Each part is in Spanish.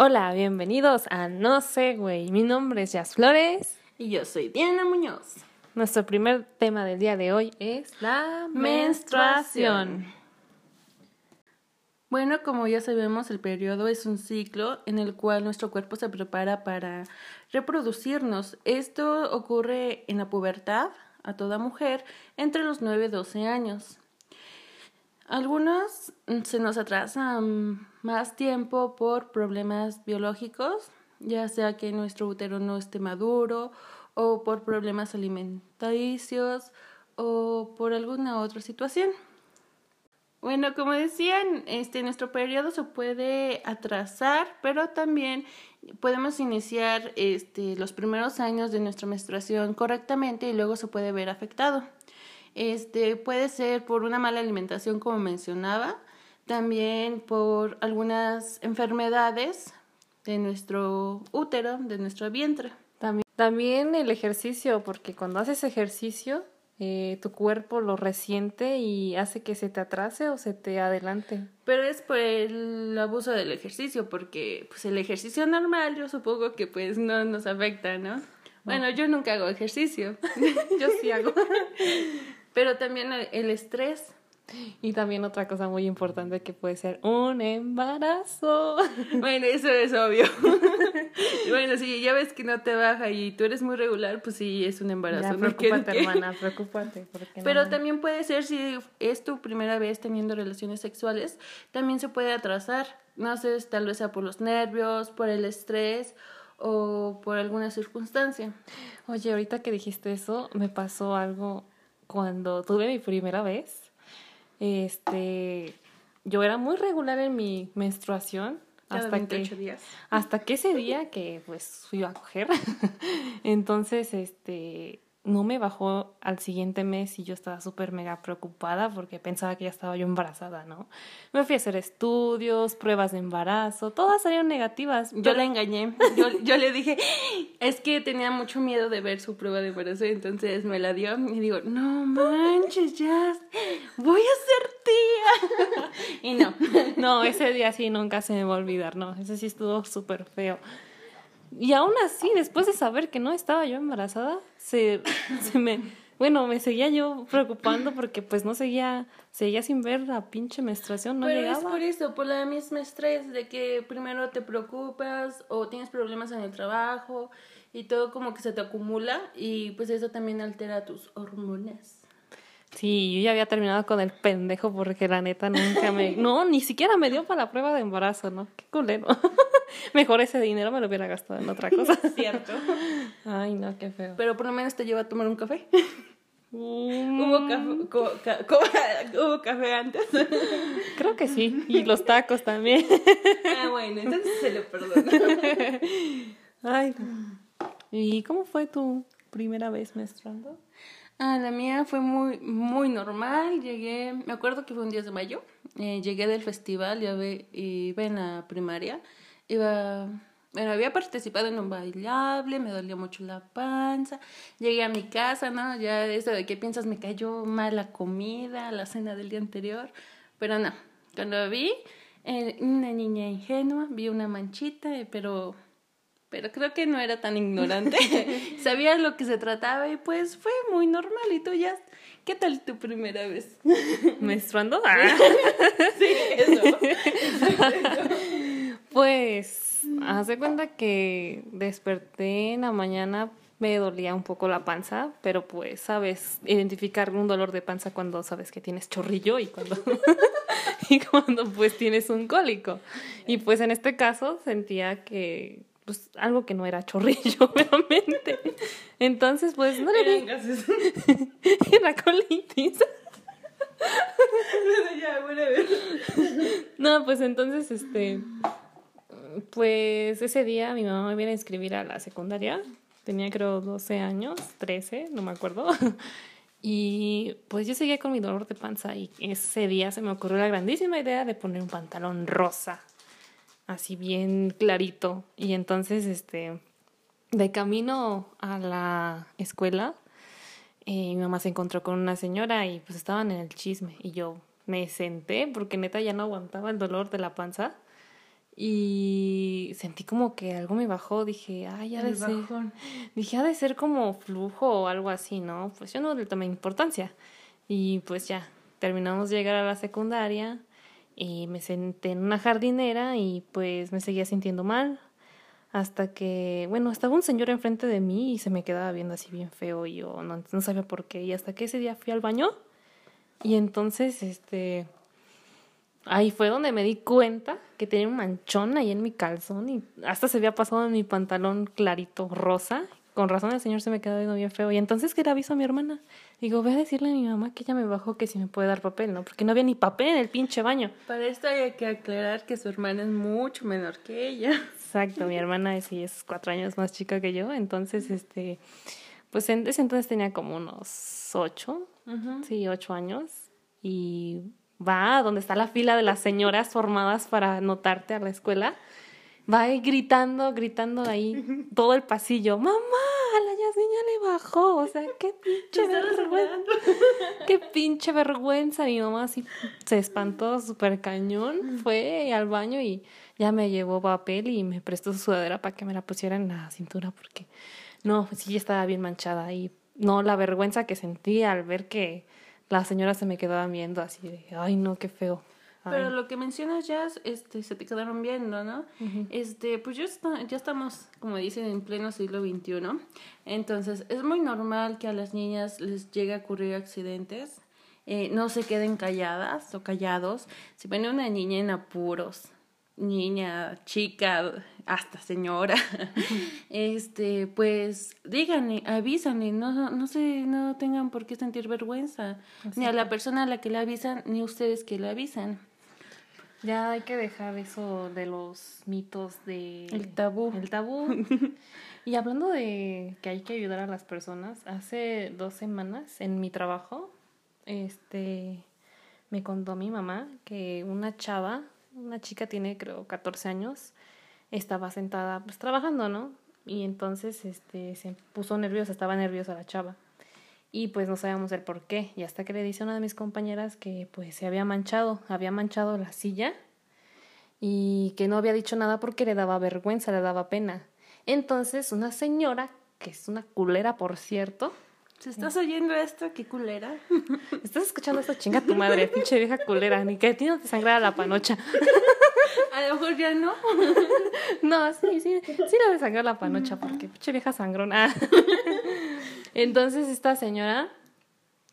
Hola, bienvenidos a No sé, güey. Mi nombre es Jazz Flores. Y yo soy Diana Muñoz. Nuestro primer tema del día de hoy es la menstruación. Bueno, como ya sabemos, el periodo es un ciclo en el cual nuestro cuerpo se prepara para reproducirnos. Esto ocurre en la pubertad a toda mujer entre los 9 y 12 años. Algunos se nos atrasan más tiempo por problemas biológicos, ya sea que nuestro útero no esté maduro o por problemas alimenticios o por alguna otra situación. Bueno, como decían, este nuestro periodo se puede atrasar, pero también podemos iniciar este los primeros años de nuestra menstruación correctamente y luego se puede ver afectado. Este puede ser por una mala alimentación como mencionaba, también por algunas enfermedades de nuestro útero, de nuestro vientre. También, también el ejercicio, porque cuando haces ejercicio eh, tu cuerpo lo resiente y hace que se te atrase o se te adelante. Pero es por el abuso del ejercicio, porque pues el ejercicio normal yo supongo que pues no nos afecta, ¿no? Bueno, yo nunca hago ejercicio. yo sí hago. Pero también el estrés y también otra cosa muy importante que puede ser un embarazo. Bueno, eso es obvio. bueno, si ya ves que no te baja y tú eres muy regular, pues sí, es un embarazo. Ya, preocúpate, hermana, preocúpate. Pero también puede ser si es tu primera vez teniendo relaciones sexuales, también se puede atrasar. No sé, tal vez sea por los nervios, por el estrés o por alguna circunstancia. Oye, ahorita que dijiste eso, me pasó algo cuando tuve mi primera vez este, yo era muy regular en mi menstruación. hasta que, días. hasta que ese día que pues fui a coger. Entonces, este, no me bajó al siguiente mes y yo estaba súper mega preocupada porque pensaba que ya estaba yo embarazada, ¿no? Me fui a hacer estudios, pruebas de embarazo, todas salieron negativas. Yo la engañé. Yo, yo le dije, es que tenía mucho miedo de ver su prueba de embarazo, entonces me la dio y digo, no manches, ya, voy a ser tía. y no. No, ese día sí nunca se me va a olvidar, no, ese sí estuvo súper feo. Y aún así, después de saber que no estaba yo embarazada, se, se me, bueno, me seguía yo preocupando porque pues no seguía, seguía sin ver la pinche menstruación, no Pero llegaba. es por eso, por la misma estrés de que primero te preocupas o tienes problemas en el trabajo y todo como que se te acumula y pues eso también altera tus hormonas. Sí, yo ya había terminado con el pendejo porque la neta nunca me... No, ni siquiera me dio para la prueba de embarazo, ¿no? Qué culero. Mejor ese dinero me lo hubiera gastado en otra cosa. Cierto. Ay, no, qué feo. Pero por lo menos te lleva a tomar un café. Mm. ¿Hubo, café, ¿Hubo café antes? Creo que sí. Y los tacos también. Ah, bueno, entonces se lo perdono. Ay. ¿Y cómo fue tu primera vez menstruando? Ah, la mía fue muy, muy normal. Llegué, me acuerdo que fue un 10 de mayo. Eh, llegué del festival, ya ve, iba en la primaria. Iba, bueno, había participado en un bailable, me dolía mucho la panza. Llegué a mi casa, ¿no? Ya eso de que piensas, me cayó mal la comida, la cena del día anterior. Pero no, cuando vi, eh, una niña ingenua, vi una manchita, eh, pero pero creo que no era tan ignorante. Sabía lo que se trataba y pues fue muy normal. ¿Y tú ya? ¿Qué tal tu primera vez? ¿Menstruando? sí, eso. Pues, haz de cuenta que desperté en la mañana, me dolía un poco la panza, pero pues sabes identificar un dolor de panza cuando sabes que tienes chorrillo y cuando, y cuando pues tienes un cólico. Y pues en este caso sentía que pues algo que no era chorrillo, obviamente. Entonces, pues no le vi. Era colitis. No, pues entonces, este, pues ese día mi mamá me viene a inscribir a la secundaria. Tenía creo 12 años, 13, no me acuerdo. Y pues yo seguía con mi dolor de panza y ese día se me ocurrió la grandísima idea de poner un pantalón rosa, así bien clarito. Y entonces, este, de camino a la escuela, eh, mi mamá se encontró con una señora y pues estaban en el chisme y yo me senté porque neta ya no aguantaba el dolor de la panza y sentí como que algo me bajó, dije, ay, ya de ser. Dije, ha de ser como flujo o algo así, ¿no? Pues yo no le tomé importancia. Y pues ya, terminamos de llegar a la secundaria y me senté en una jardinera y pues me seguía sintiendo mal. Hasta que, bueno, estaba un señor enfrente de mí y se me quedaba viendo así bien feo y yo no, no sabía por qué. Y hasta que ese día fui al baño y entonces, este, ahí fue donde me di cuenta que tenía un manchón ahí en mi calzón y hasta se había pasado en mi pantalón clarito rosa. Con razón el señor se me quedaba viendo bien feo. Y entonces que le aviso a mi hermana. Digo, voy a decirle a mi mamá que ella me bajó que si me puede dar papel, ¿no? Porque no había ni papel en el pinche baño. Para esto hay que aclarar que su hermana es mucho menor que ella. Exacto, mi hermana es, es cuatro años más chica que yo. Entonces, este, pues en ese entonces tenía como unos ocho, sí, ocho años. Y va a donde está la fila de las señoras formadas para anotarte a la escuela. Va ahí gritando, gritando ahí todo el pasillo. ¡Mamá! La niña le bajó. O sea, qué pinche vergüenza. qué pinche vergüenza. Mi mamá así se espantó súper cañón. Fue al baño y ya me llevó papel y me prestó su sudadera para que me la pusiera en la cintura porque no, sí estaba bien manchada. Y no, la vergüenza que sentí al ver que la señora se me quedaba viendo así de, ay no, qué feo. Pero lo que mencionas ya, este, se te quedaron viendo, ¿no? Este, pues ya, está, ya estamos, como dicen, en pleno siglo XXI. Entonces, es muy normal que a las niñas les llegue a ocurrir accidentes. Eh, no se queden calladas o callados. Si ven una niña en apuros, niña, chica, hasta señora, este, pues díganle, avísanle, no, no se, no tengan por qué sentir vergüenza, ni a la persona a la que le avisan, ni ustedes que le avisan. Ya hay que dejar eso de los mitos de... El tabú. El tabú. y hablando de que hay que ayudar a las personas, hace dos semanas en mi trabajo, este, me contó mi mamá que una chava una chica tiene creo 14 años, estaba sentada pues trabajando, ¿no? Y entonces este se puso nerviosa, estaba nerviosa la chava. Y pues no sabíamos el por qué. Y hasta que le dice a una de mis compañeras que pues se había manchado, había manchado la silla y que no había dicho nada porque le daba vergüenza, le daba pena. Entonces una señora, que es una culera por cierto, si estás oyendo esto, qué culera. Estás escuchando esto, chinga tu madre, pinche vieja culera. Ni que a ti no te sangrara la panocha. A lo mejor ya no. No, sí, sí, sí le de sangrar la panocha, porque pinche vieja sangrona. Entonces esta señora,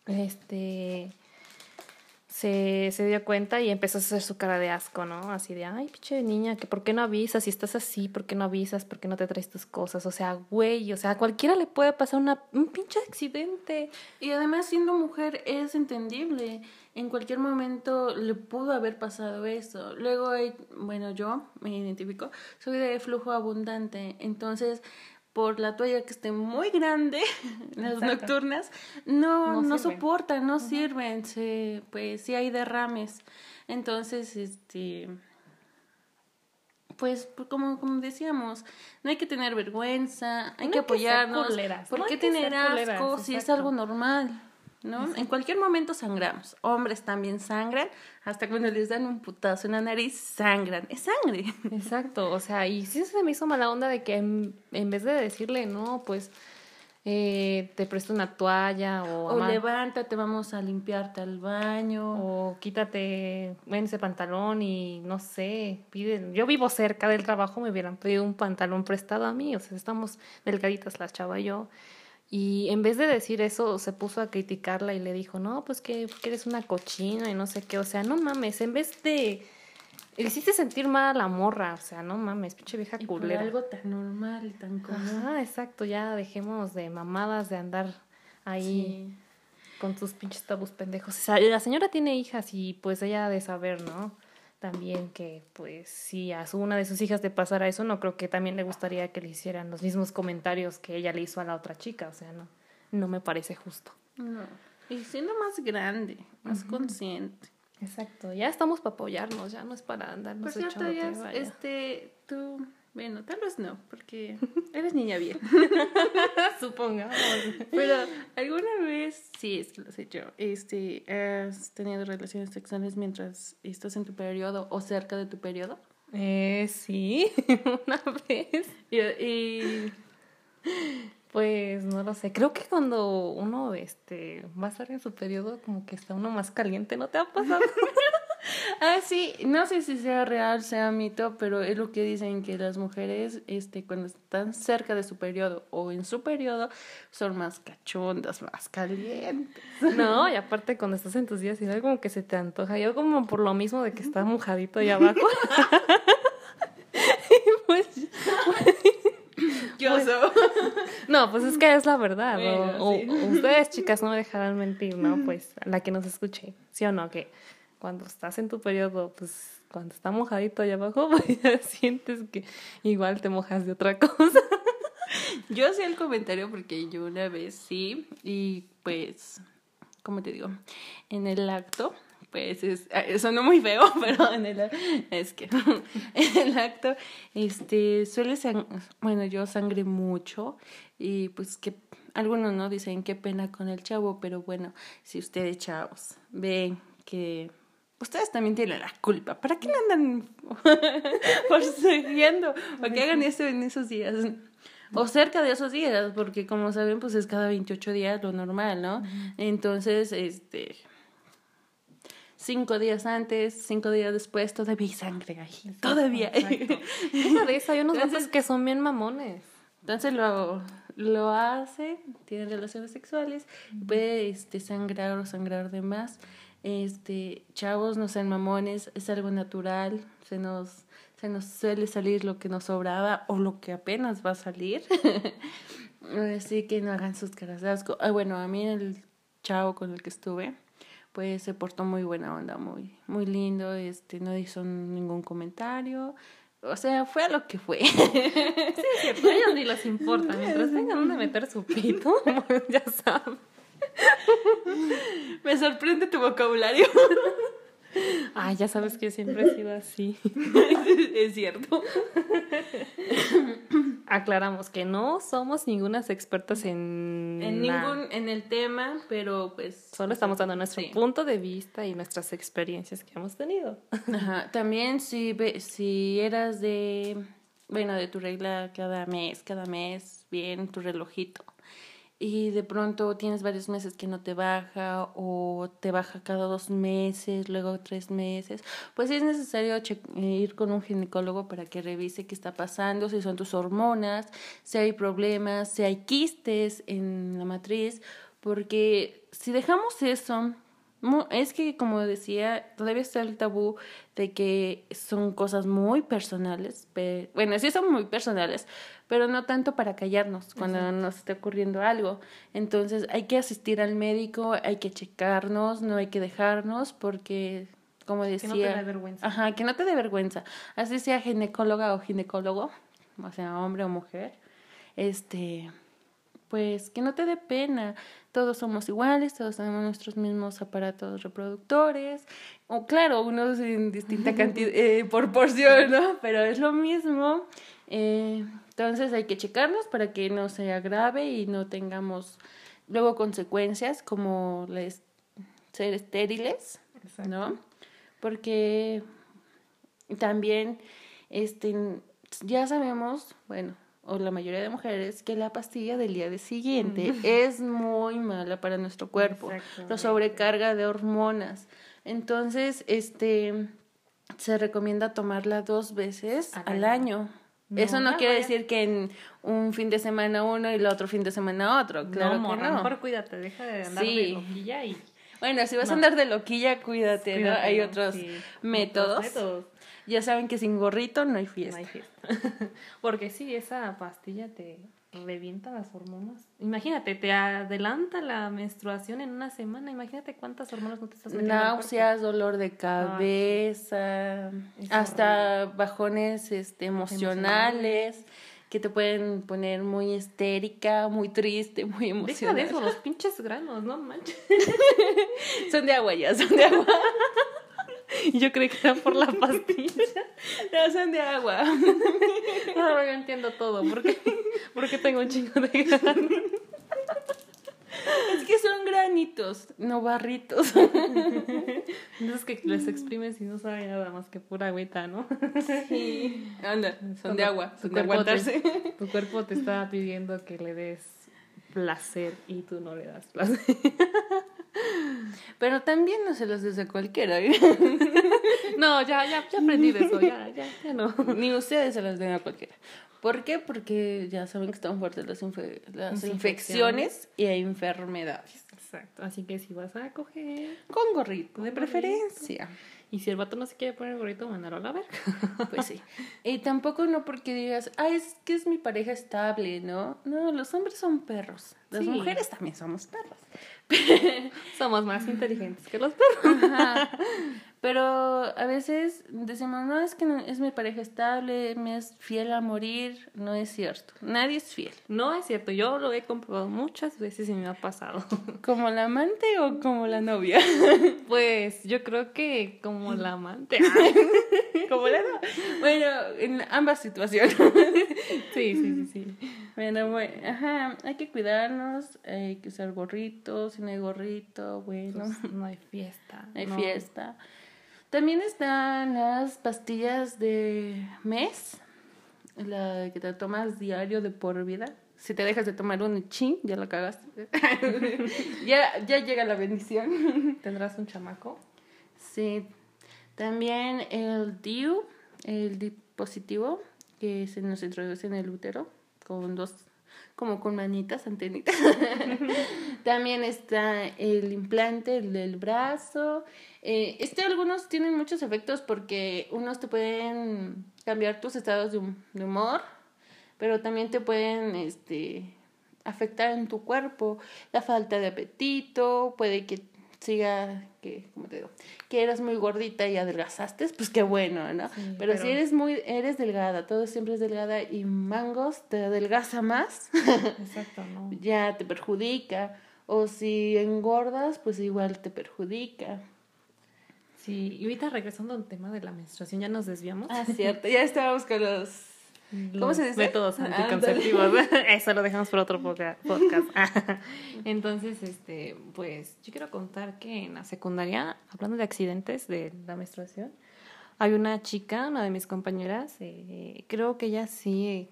este, se, se dio cuenta y empezó a hacer su cara de asco, ¿no? Así de, ay, pinche niña, que por qué no avisas, si estás así, por qué no avisas, por qué no te traes tus cosas, o sea, güey, o sea, a cualquiera le puede pasar un pinche accidente. Y además siendo mujer es entendible, en cualquier momento le pudo haber pasado eso. Luego, bueno, yo me identifico, soy de flujo abundante, entonces por la toalla que esté muy grande, las nocturnas, no, no, soportan, no sirven, se, pues sí hay derrames. Entonces, este, pues, pues como, como decíamos, no hay que tener vergüenza, hay que apoyarnos. ¿Por qué tener asco si es algo normal? ¿No? En cualquier momento sangramos. Hombres también sangran, hasta cuando les dan un putazo en la nariz, sangran. Es sangre. Exacto, o sea, y sí se me hizo mala onda de que en, vez de decirle, no, pues eh, te presto una toalla o... O levántate, vamos a limpiarte al baño. O quítate en ese pantalón y no sé, piden... Yo vivo cerca del trabajo, me hubieran pedido un pantalón prestado a mí, o sea, estamos delgaditas la chava y yo. Y en vez de decir eso, se puso a criticarla y le dijo, no, pues que, eres una cochina y no sé qué. O sea, no mames, en vez de... Le hiciste sentir mal a la morra, o sea, no mames, pinche vieja y culera. algo tan normal y tan común. Ah, exacto, ya dejemos de mamadas de andar ahí con sus pinches tabús pendejos. O sea, la señora tiene hijas y pues ella ha de saber, ¿no? También que pues si a una de sus hijas le pasara eso, no creo que también le gustaría que le hicieran los mismos comentarios que ella le hizo a la otra chica, o sea, no, no me parece justo. No. Y siendo más grande, más consciente. Exacto, ya estamos para apoyarnos, ya no es para andarnos Por cierto, ya, este, tú bueno, tal vez no, porque eres niña bien. Supongamos. Pero alguna vez, sí, es que lo sé yo, este, has tenido relaciones sexuales mientras estás en tu periodo o cerca de tu periodo. Eh, sí, una vez. Y, y Pues no lo sé. Creo que cuando uno este va a estar en su periodo, como que está uno más caliente, ¿no te ha pasado? Ah, sí, no sé si sea real, sea mito, pero es lo que dicen que las mujeres, este, cuando están cerca de su periodo o en su periodo, son más cachondas, más calientes. No, y aparte cuando estás en tus días como que se te antoja. Yo como por lo mismo de que está mojadito ahí abajo. pues, Yo soy. no, pues es que es la verdad. o- Bueno, o, sí. o ustedes, chicas, no me dejarán mentir, ¿no? Pues la que nos escuche, ¿sí o no? Que cuando estás en tu periodo, pues cuando está mojadito ahí abajo, pues ya sientes que igual te mojas de otra cosa. Yo hacía el comentario porque yo una vez sí, y pues, ¿cómo te digo? En el acto, pues es, eh, sonó muy feo, pero en el es que en el acto, este, suele sang- bueno, yo sangré mucho y pues que algunos no dicen qué pena con el chavo, pero bueno, si ustedes chavos ven que ustedes también tienen la culpa, ¿para qué le andan persiguiendo? ¿Para qué hagan eso en esos días? O cerca de esos días, porque como saben, pues es cada 28 días lo normal, ¿no? Entonces, este, cinco días antes, cinco días después, todavía hay sangre ahí, todavía. Exacto. Esa de esa, hay unos Entonces- que son bien mamones. Entonces lo, lo hace, tiene relaciones sexuales, puede este, sangrar o sangrar de más. Este, chavos, no sean mamones, es algo natural, se nos, se nos suele salir lo que nos sobraba o lo que apenas va a salir. Así que no hagan sus caras de asco. Ah, bueno, a mí el chavo con el que estuve, pues se portó muy buena onda, muy, muy lindo, este, no hizo ningún comentario. O sea, fue a lo que fue. Es cierto, a ellos ni les importa. Mientras tengan donde meter su pito, ya saben. Me sorprende tu vocabulario. Ah, ya sabes que siempre he sido así. es cierto. Aclaramos que no somos ningunas expertas en, En ningún, en el tema, pero pues. Solo estamos dando nuestro Sí. punto de vista y nuestras experiencias que hemos tenido. Ajá. También si ve, si eras de, bueno, de tu regla cada mes, cada mes, bien, tu relojito. Y de pronto tienes varios meses que no te baja o te baja cada dos meses, luego tres meses, pues es necesario ir con un ginecólogo para que revise qué está pasando, si son tus hormonas, si hay problemas, si hay quistes en la matriz, porque si dejamos eso, es que como decía, todavía está el tabú de que son cosas muy personales, pe- bueno, sí son muy personales, pero no tanto para callarnos cuando nos esté ocurriendo algo. Entonces hay que asistir al médico, hay que checarnos, no hay que dejarnos porque, como decía... no te dé vergüenza. Ajá, que no te dé vergüenza. Así sea ginecóloga o ginecólogo, o sea, hombre o mujer, este, pues que no te dé pena. Todos somos iguales, todos tenemos nuestros mismos aparatos reproductores. O claro, unos en distinta cantidad, eh, proporción, ¿no? Pero es lo mismo. Eh, entonces hay que checarnos para que no se agrave y no tengamos luego consecuencias como les, ser estériles, ¿no? Porque también este ya sabemos, bueno, o la mayoría de mujeres que la pastilla del día de siguiente es muy mala para nuestro cuerpo, lo sobrecarga de hormonas. Entonces, este se recomienda tomarla dos veces Al al, año. año. No, Eso no no, quiere vaya. decir que en un fin de semana uno y el otro fin de semana otro, claro no, que no. mejor cuídate, deja de andar de loquilla y Bueno, si vas a No. andar de loquilla, cuídate, ¿no? Cuídate, Hay ¿no? otros Sí, métodos. otros métodos. Ya saben que sin gorrito no hay No fiesta. hay fiesta. Porque sí, esa pastilla te revienta las hormonas. Imagínate, te adelanta la menstruación en una semana. Imagínate cuántas hormonas no te estás metiendo. Náuseas, dolor de cabeza, hasta bajones este, emocionales que te pueden poner muy histérica, muy triste, muy Deja emocional. de eso, los pinches granos, no manches. Son de agua ya, son de agua. Yo creí que eran por la pastilla. Ya son de agua. Ahora yo entiendo todo. ¿Por qué? Porque tengo un chingo de granos. Es que son granitos. no barritos. Entonces que les exprimes y no sabe nada más que pura agüita, ¿no? Sí. Anda, son de agua, Tu son de cuerpo te-. Tu cuerpo te está pidiendo que le des placer y tú no le das placer. Pero también no se los des a cualquiera. No, ya, ya, ya aprendí de eso, ya, ya, ya no. Ni ustedes se los den a cualquiera. ¿Por qué? Porque ya saben que están fuertes las, infe- las Las infecciones y enfermedades. Exacto, así que si vas a coger Con gorrito, de preferencia. Y si el vato no se quiere poner el gorrito, mandarlo a la verga. Pues sí. Y tampoco no porque digas, ah, es que es mi pareja estable, ¿no? No, los hombres son perros. Las Sí. mujeres también somos perros. Somos más inteligentes que los perros. Ajá. Pero a veces decimos, no, es que no- es mi pareja estable, me es fiel a morir. No es cierto. Nadie es fiel. No es cierto, yo lo he comprobado muchas veces y me ha pasado. ¿Como la amante o como la novia? Pues yo creo que como la amante. como la novia. Bueno, en ambas situaciones. Sí, sí, sí, sí. Bueno, bueno, ajá, hay que cuidarnos, hay que usar gorrito, si no hay gorrito, bueno, Pues, no hay fiesta. hay no. fiesta. También están las pastillas de mes, la que te tomas diario de por vida. Si te dejas de tomar un chin, ya la cagaste. ya, ya llega la bendición. ¿Tendrás un chamaco? Sí. También el DIU, el dispositivo que se nos introduce en el útero con dos, como con manitas, antenitas. También está el implante el del brazo. Eh, este algunos tienen muchos efectos porque unos te pueden cambiar tus estados de, de humor, pero también te pueden este, afectar en tu cuerpo. La falta de apetito, puede que siga, que, ¿cómo te digo? Que eras muy gordita y adelgazaste, pues qué bueno, ¿no? Sí, pero, pero- si eres muy, eres delgada, todo siempre es delgada y mangos te adelgaza más, Exacto, no. ya te perjudica. O si engordas, pues igual te perjudica. Sí, y ahorita regresando al tema de la menstruación, ya nos desviamos. Ah, cierto, ya estábamos con los... ¿Cómo se dice? Métodos anticonceptivos. Eso lo dejamos por otro podcast. Entonces, este, pues yo quiero contar que en la secundaria, hablando de accidentes de la menstruación, hay una chica, una de mis compañeras, eh, creo que ella sí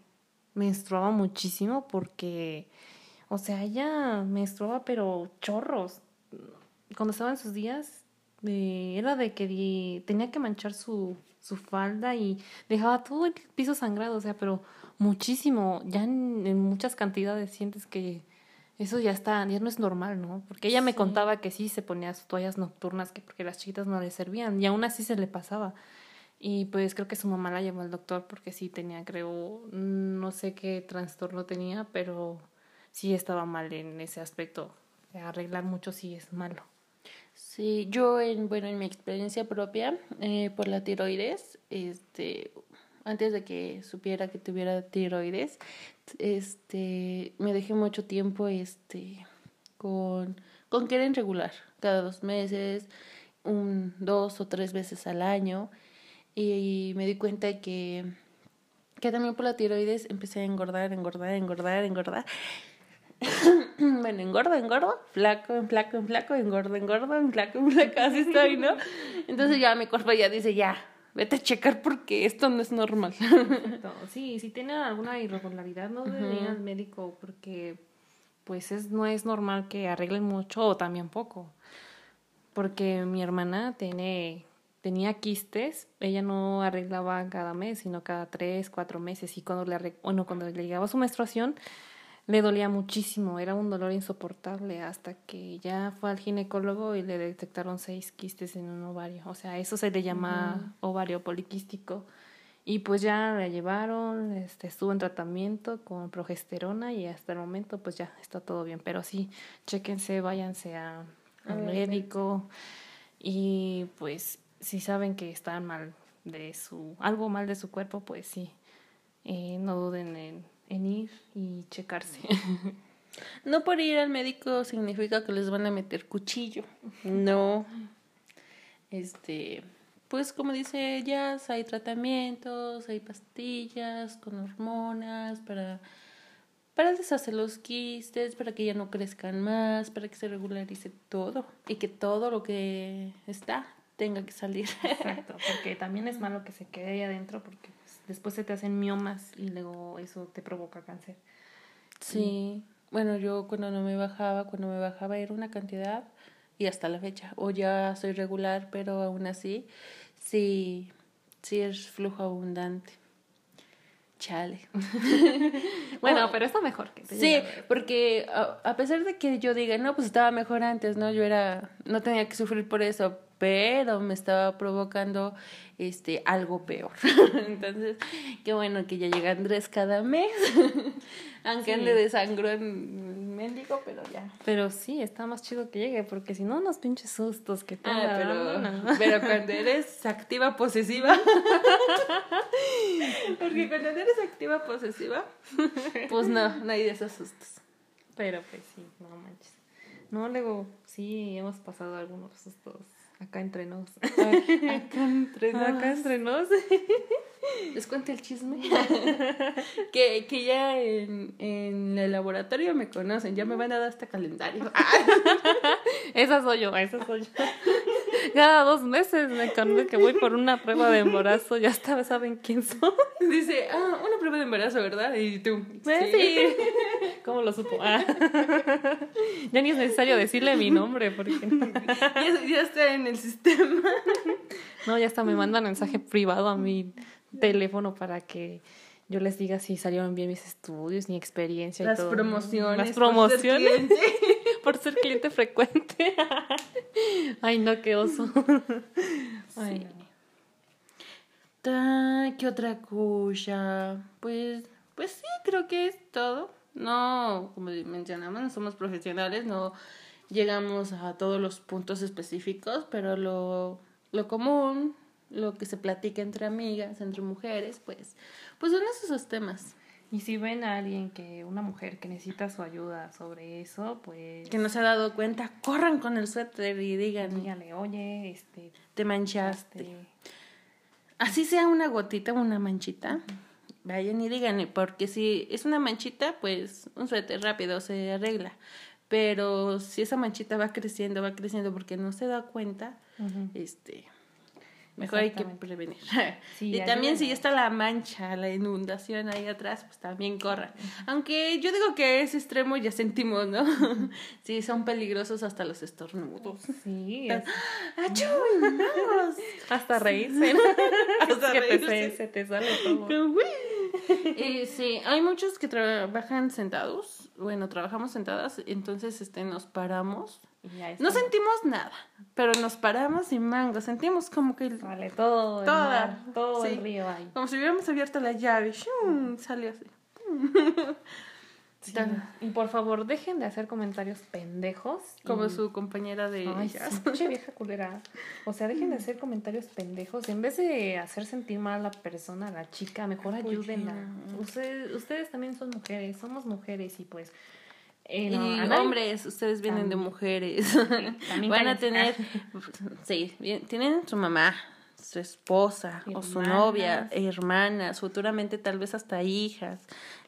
menstruaba muchísimo porque, o sea, ella menstruaba pero chorros. Cuando estaba en sus días, eh, era de que tenía que manchar su, su falda y dejaba todo el piso sangrado, o sea, pero muchísimo, ya en, en muchas cantidades sientes que eso ya está, ya no es normal, ¿no? Porque ella me contaba que sí se ponía sus toallas nocturnas, que porque las chiquitas no le servían, y aún así se le pasaba. Y pues creo que su mamá la llevó al doctor porque sí tenía, creo, no sé qué trastorno tenía, pero sí estaba mal en ese aspecto. Arreglar mucho sí es malo. Sí, yo en, bueno, en mi experiencia propia, eh, por la tiroides, este, antes de que supiera que tuviera tiroides, este, me dejé mucho tiempo, este, con, con que era irregular, cada dos meses, un, dos o tres veces al año, y, me di cuenta que, que también por la tiroides empecé a engordar, engordar, engordar, engordar, bueno, engordo, engordo, flaco, en flaco, en flaco, engordo, engordo, en flaco, en flaco, así estoy, ¿no? Entonces ya mi cuerpo ya dice, ya, vete a checar porque esto no es normal. Exacto. Sí, si tienen alguna irregularidad, no deben ir al médico porque pues es, no es normal que arreglen mucho o también poco. Porque mi hermana tiene, tenía quistes, ella no arreglaba cada mes, sino cada tres, cuatro meses. Y cuando le, bueno, cuando le llegaba su menstruación, le dolía muchísimo, era un dolor insoportable hasta que ya fue al ginecólogo y le detectaron seis quistes en un ovario. O sea, eso se le llama ovario poliquístico. Y pues ya la llevaron, este, estuvo en tratamiento con progesterona y hasta el momento pues ya está todo bien. Pero sí, chéquense, váyanse a, al Al médico y pues si saben que están mal de su, algo mal de su cuerpo, pues sí, eh, no duden en, en ir y checarse. No por ir al médico significa que les van a meter cuchillo. No. Este, pues como dice ellas, hay tratamientos, hay pastillas con hormonas para para deshacer los quistes, para que ya no crezcan más, para que se regularice todo y que todo lo que está tenga que salir. Exacto, porque también es malo que se quede ahí adentro porque después se te hacen miomas y luego eso te provoca cáncer. Sí. Bueno, yo cuando no me bajaba, cuando me bajaba era una cantidad y hasta la fecha. O ya soy regular, pero aún así sí, sí es flujo abundante. Chale. bueno, pero está mejor que te Sí, porque a, a, pesar de que yo diga, no, pues estaba mejor antes, ¿no? Yo era, no tenía que sufrir por eso, pero me estaba provocando este algo peor. Entonces, qué bueno que ya llega Andrés cada mes. Aunque sí. ande de sangrón mendigo, pero ya. Pero sí, está más chido que llegue, porque si no, unos pinches sustos que ah, pero, no. pero cuando eres activa posesiva. porque cuando eres activa posesiva, pues no, no hay de esos sustos. Pero pues sí, no manches. No, luego sí hemos pasado algunos sustos acá entre nos. Acá entre nos. Acá entre nos. Les cuento el chisme. que, que ya en, en el laboratorio me conocen, ya me van a dar este calendario. esa soy yo, esa soy yo. Cada dos meses me conté que voy por una prueba de embarazo, ya hasta saben quién soy. Dice, ah, una prueba de embarazo, ¿verdad? Y tú, sí. sí. ¿Cómo lo supo? Ah. Ya ni es necesario decirle mi nombre porque ya, ya está en el sistema. No, ya hasta me mandan mensaje privado a mi teléfono para que yo les diga si salieron bien mis estudios, mi experiencia Las y todo. promociones. Las promociones. Por ser cliente, por ser cliente frecuente. Ay, no, qué oso. Ay, no. ¿Qué otra cosa? Pues, pues sí, creo que es todo. No, como mencionamos, no somos profesionales, no llegamos a todos los puntos específicos, pero lo, lo común, lo que se platica entre amigas, entre mujeres, pues, pues son esos temas. Y si ven a alguien que, una mujer que necesita su ayuda sobre eso, pues... Que no se ha dado cuenta, corran con el suéter y digan... Díganle, oye, este... Te manchaste. Este... Así sea una gotita o una manchita, vayan y díganle, porque si es una manchita, pues un suéter rápido se arregla. Pero si esa manchita va creciendo, va creciendo porque no se da cuenta, uh -huh. este Mejor hay que prevenir. Sí, y también si ya está la mancha, la inundación ahí atrás, pues también corran. Aunque yo digo que ese extremo ya sentimos, ¿no? sí, son peligrosos hasta los estornudos. Sí. ¡Achú! hasta reírse. hasta es que reírse. Te, se te sale todo. y sí, hay muchos que trabajan sentados. Bueno, trabajamos sentadas, entonces este, nos paramos no sentimos nada, pero nos paramos y mango, sentimos como que... Vale, todo el mar, todo sí. el río ahí. Como si hubiéramos abierto la llave, ¡shum! salió así. Sí. Y por favor, dejen de hacer comentarios pendejos. Como y... su compañera de Ay, ellas. Sí, vieja culera. O sea, dejen de hacer comentarios pendejos. En vez de hacer sentir mal a la persona, a la chica, mejor ayúdenla. Ustedes, ustedes también son mujeres, somos mujeres y pues eh, no, y hombres, ustedes vienen también. de mujeres. Van a tener, sí, tienen su mamá, su esposa Hermanas. o su novia, hermanas, futuramente tal vez hasta hijas.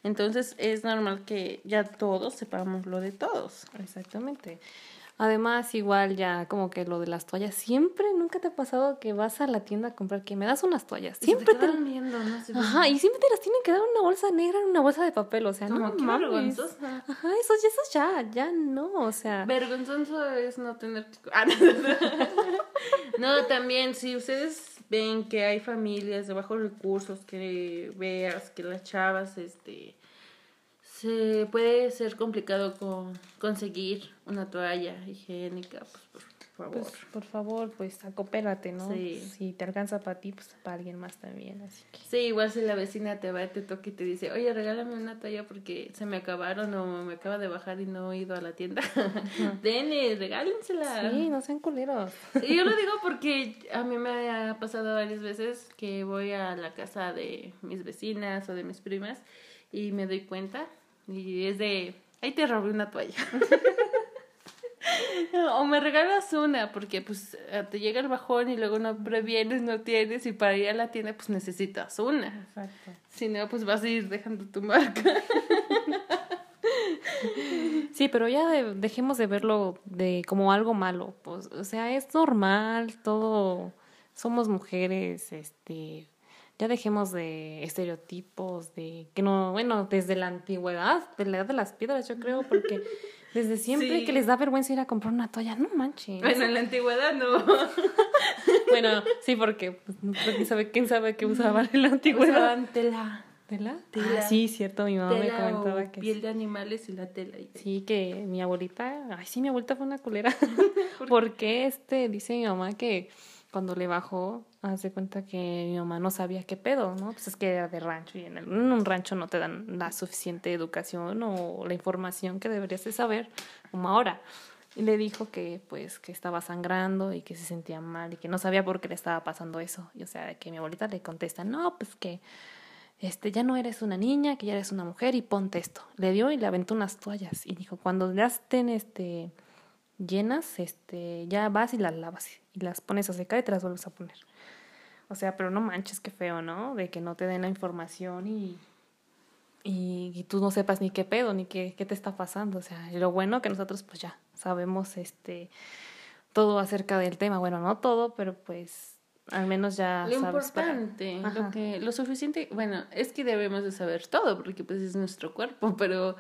Entonces es normal que ya todos sepamos lo de todos. Exactamente. Además, igual ya como que lo de las toallas, siempre, nunca te ha pasado que vas a la tienda a comprar que me das unas toallas. Siempre te, te... viendo, no sé Ajá, y siempre te las tienen que dar en una bolsa negra, en una bolsa de papel, o sea, como no qué vergonzoso. Ajá, eso, eso ya, ya no, o sea. Vergonzoso es no tener. Ah, no, también, si ustedes ven que hay familias de bajos recursos, que veas que las chavas, este se puede ser complicado con conseguir una toalla higiénica, pues por favor. Pues, por favor, pues acopérate, ¿no? Sí. Si te alcanza para ti, pues para alguien más también, así que. Sí, igual si la vecina te va te toca y te dice, oye, regálame una toalla porque se me acabaron o me acaba de bajar y no he ido a la tienda. Denle, regálensela. Sí, no sean culeros. Y yo lo digo porque a mí me ha pasado varias veces que voy a la casa de mis vecinas o de mis primas y me doy cuenta y es de, ahí te robé una toalla. o me regalas una, porque pues te llega el bajón y luego no previenes, no tienes, y para ir a la tienda pues necesitas una. Exacto. Si no, pues vas a ir dejando tu marca. Sí, pero ya de- dejemos de verlo de como algo malo. Pues, o sea, es normal, todo. Somos mujeres, este. Ya dejemos de estereotipos, de que no, bueno, desde la antigüedad, de la edad de las piedras, yo creo, porque desde siempre Sí. que les da vergüenza ir a comprar una toalla, no manches. Bueno, en la antigüedad no. Bueno, sí, porque pues, quién sabe quién sabe qué usaban en la antigüedad. Usaban tela. ¿Tela? Tela. Ah, sí, cierto, mi mamá me Tela comentaba o que piel de animales y la tela. y- Sí, que mi abuelita, ay sí, mi abuelita fue una culera. Porque este, dice mi mamá que cuando le bajó, hace cuenta que mi mamá no sabía qué pedo, ¿no? Pues es que era de rancho y en, el- un rancho no te dan la suficiente educación o la información que deberías de saber como ahora. Y le dijo que pues que estaba sangrando y que se sentía mal y que no sabía por qué le estaba pasando eso. Y o sea, que mi abuelita le contesta, no, pues que este, ya no eres una niña, que ya eres una mujer y ponte esto. Le dio y le aventó unas toallas y dijo, cuando ya estén este, llenas, este, ya vas y las lavas y las pones a secar y te las vuelves a poner. O sea, pero no manches, qué feo, ¿no? De que no te den la información y, y, y tú no sepas ni qué pedo, ni qué, qué te está pasando. O sea, y lo bueno que nosotros pues ya sabemos este todo acerca del tema. Bueno, no todo, pero pues al menos ya Lo sabes para- importante, Ajá. lo que, lo suficiente, bueno, es que debemos de saber todo, porque pues es nuestro cuerpo, pero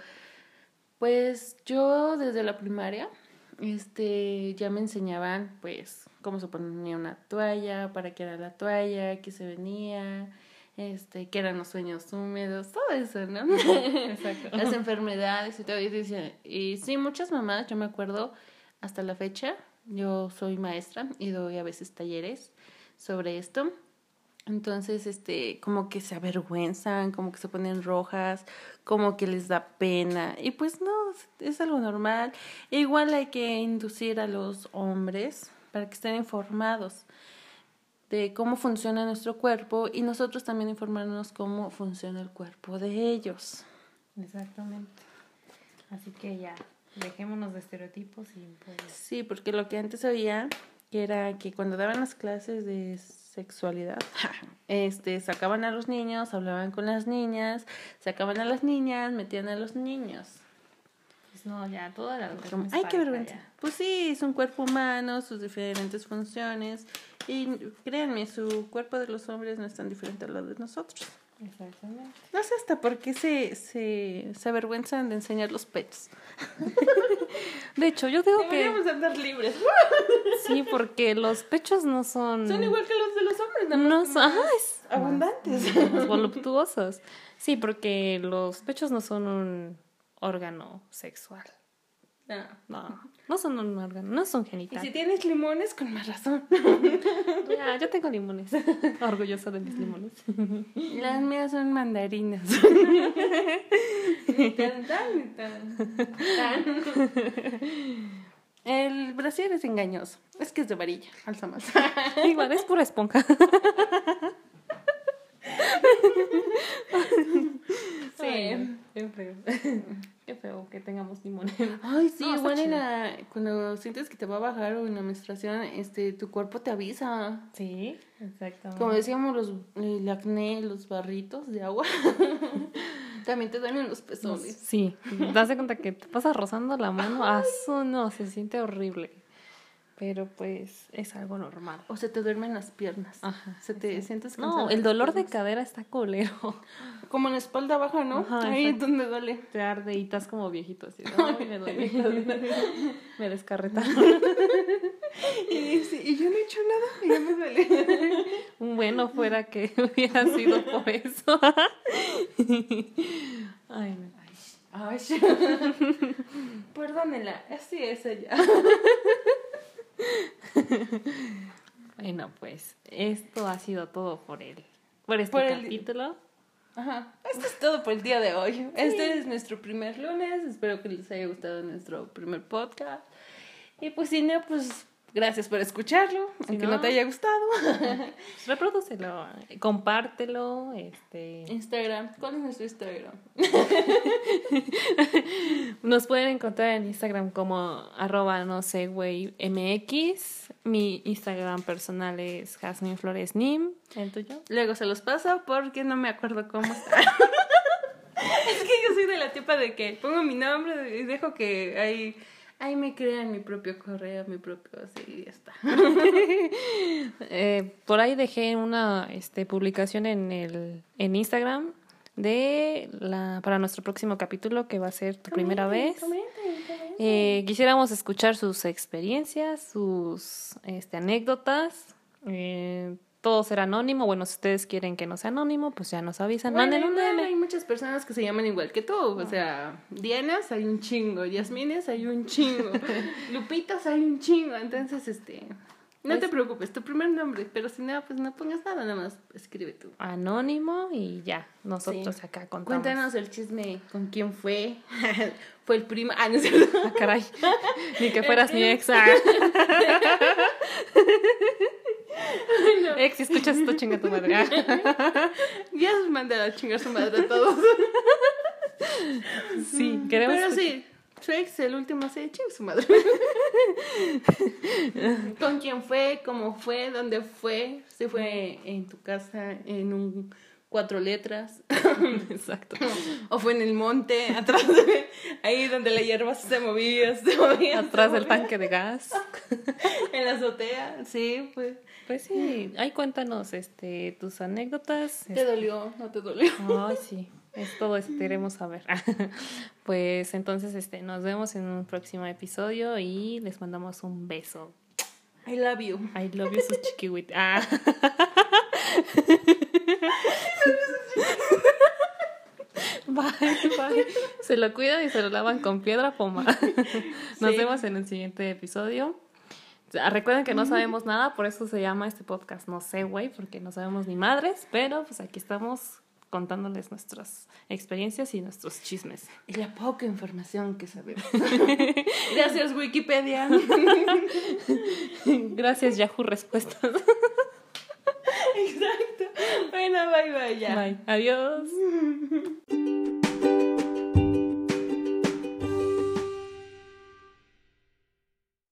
pues yo desde la primaria, este, ya me enseñaban pues cómo se ponía una toalla, para qué era la toalla, qué se venía, este, qué eran los sueños húmedos, todo eso, ¿no? Exacto. Las enfermedades y todo, y, dice- y sí, muchas mamás, yo me acuerdo hasta la fecha, yo soy maestra y doy a veces talleres sobre esto. Entonces, este, como que se avergüenzan, como que se ponen rojas, como que les da pena. Y pues no, es algo normal. E igual hay que inducir a los hombres para que estén informados de cómo funciona nuestro cuerpo y nosotros también informarnos cómo funciona el cuerpo de ellos. Exactamente. Así que ya, dejémonos de estereotipos y pues... Sí, porque lo que antes había, que era que cuando daban las clases de sexualidad, este, sacaban a los niños, hablaban con las niñas, sacaban a las niñas, metían a los niños. Pues no, ya, toda la Como, Ay, qué vergüenza. ya. Pues sí, es un cuerpo humano, sus diferentes funciones. Y créanme, su cuerpo de los hombres no es tan diferente a lo de nosotros. Exactamente. No sé hasta por qué se, se, se avergüenzan de enseñar los pechos. De hecho, yo digo que Deberíamos andar libres. sí, porque los pechos no son... Son igual que los de los hombres, nada No son... Es... abundantes. más voluptuosos. Sí, porque los pechos no son un órgano sexual. No. No, no son un órgano, no son Y genitales. si tienes limones, con más razón. Ya, yo tengo limones. Orgullosa de mis limones. Las mías son mandarinas. Tan, tan, tan, tan. El brasier es engañoso. Es que es de varilla, alza más. Igual es pura esponja. Sí. Feo. Qué feo que tengamos limones. Ay, sí, No, igual en la, cuando sientes que te va a bajar o en la menstruación, este, tu cuerpo te avisa. Sí, exactamente. Como decíamos, los, el acné, los barritos de agua. También te duelen los pezones. Sí, das de cuenta que te pasas rozando la mano. Ah, eso no, se siente horrible. Pero pues es algo normal. O se te duermen las piernas. Ajá. Se te sientes No, el dolor de cadera está culero. Como en la espalda baja, ¿no? Ajá, Ahí es donde duele. Te arde y estás como viejito así. Ay, me duele. me descarretaron. Y dice, y yo no he hecho nada, y ya me duele. Bueno fuera que hubiera sido por eso. Ay, no. Ay, perdónela, así es ella. Bueno, pues esto ha sido todo por él. Por este Por el- capítulo. Ajá, esto es todo por el día de hoy. Este es nuestro primer lunes, espero que les haya gustado nuestro primer podcast. Y pues si no, pues gracias por escucharlo, Si aunque no- no te haya gustado. Reprodúcelo, compártelo, este Instagram, ¿cuál es nuestro Instagram? nos pueden encontrar en Instagram como arroba no sé güey mx. Mi Instagram personal es Jasmine Flores Nim. ¿El tuyo? Luego se los paso porque no me acuerdo cómo está. es que yo soy de la tipa de que pongo mi nombre y dejo que ahí, ahí me crean mi propio correo, mi propio, así y ya está. Eh, por ahí dejé una este, publicación en, el, en Instagram de la para nuestro próximo capítulo que va a ser tu primera vez. Eh, quisiéramos escuchar sus experiencias, sus este, anécdotas. Eh, todo será anónimo. Bueno, si ustedes quieren que no sea anónimo, pues ya nos avisan. Bueno, Manden un DM. hay muchas personas que se llaman igual que tú. O sea, Dianas hay un chingo, Yasmines hay un chingo, Lupitas hay un chingo. Entonces, este. No Pues te preocupes, tu primer nombre, pero si no, pues no pongas nada, nada más escribe tú. Anónimo y ya, nosotros Sí. acá contamos. Cuéntanos el chisme, con quién fue. fue el primo. Ah, no cierto. Ah, caray. Ni que fueras mi ex. Ex, si escuchas esto, chinga tu madre. Ya os mandé a chingar su madre a todos. Sí, queremos. Pero escuchar- sí, su ex, el último, sí, chinga su madre. ¿Con quién fue? ¿Cómo fue? ¿Dónde fue? Si fue en tu casa, en un cuatro letras, Exacto. o fue en el monte, atrás de ahí donde la hierba se movía, se movía. se Atrás del tanque de gas. En la azotea, sí, pues. Pues sí, ahí cuéntanos este, tus anécdotas. ¿Te dolió? ¿No te dolió? Ay, sí, es todo eso, queremos saber. Pues entonces este, nos vemos en un próximo episodio y les mandamos un beso. I love you. I love you, sus chiquihuit. Ah. Bye, bye. Se lo cuidan y se lo lavan con piedra poma. Nos Sí. vemos en el siguiente episodio. Ah, Recuerden que no sabemos nada, por eso se llama este podcast No sé, güey, porque no sabemos ni madres, pero pues aquí estamos contándoles nuestras experiencias y nuestros chismes. Y la poca información que sabemos. Gracias, Wikipedia. Gracias, Yahoo Respuestas. Exacto. Bueno, bye bye ya. Bye. Adiós.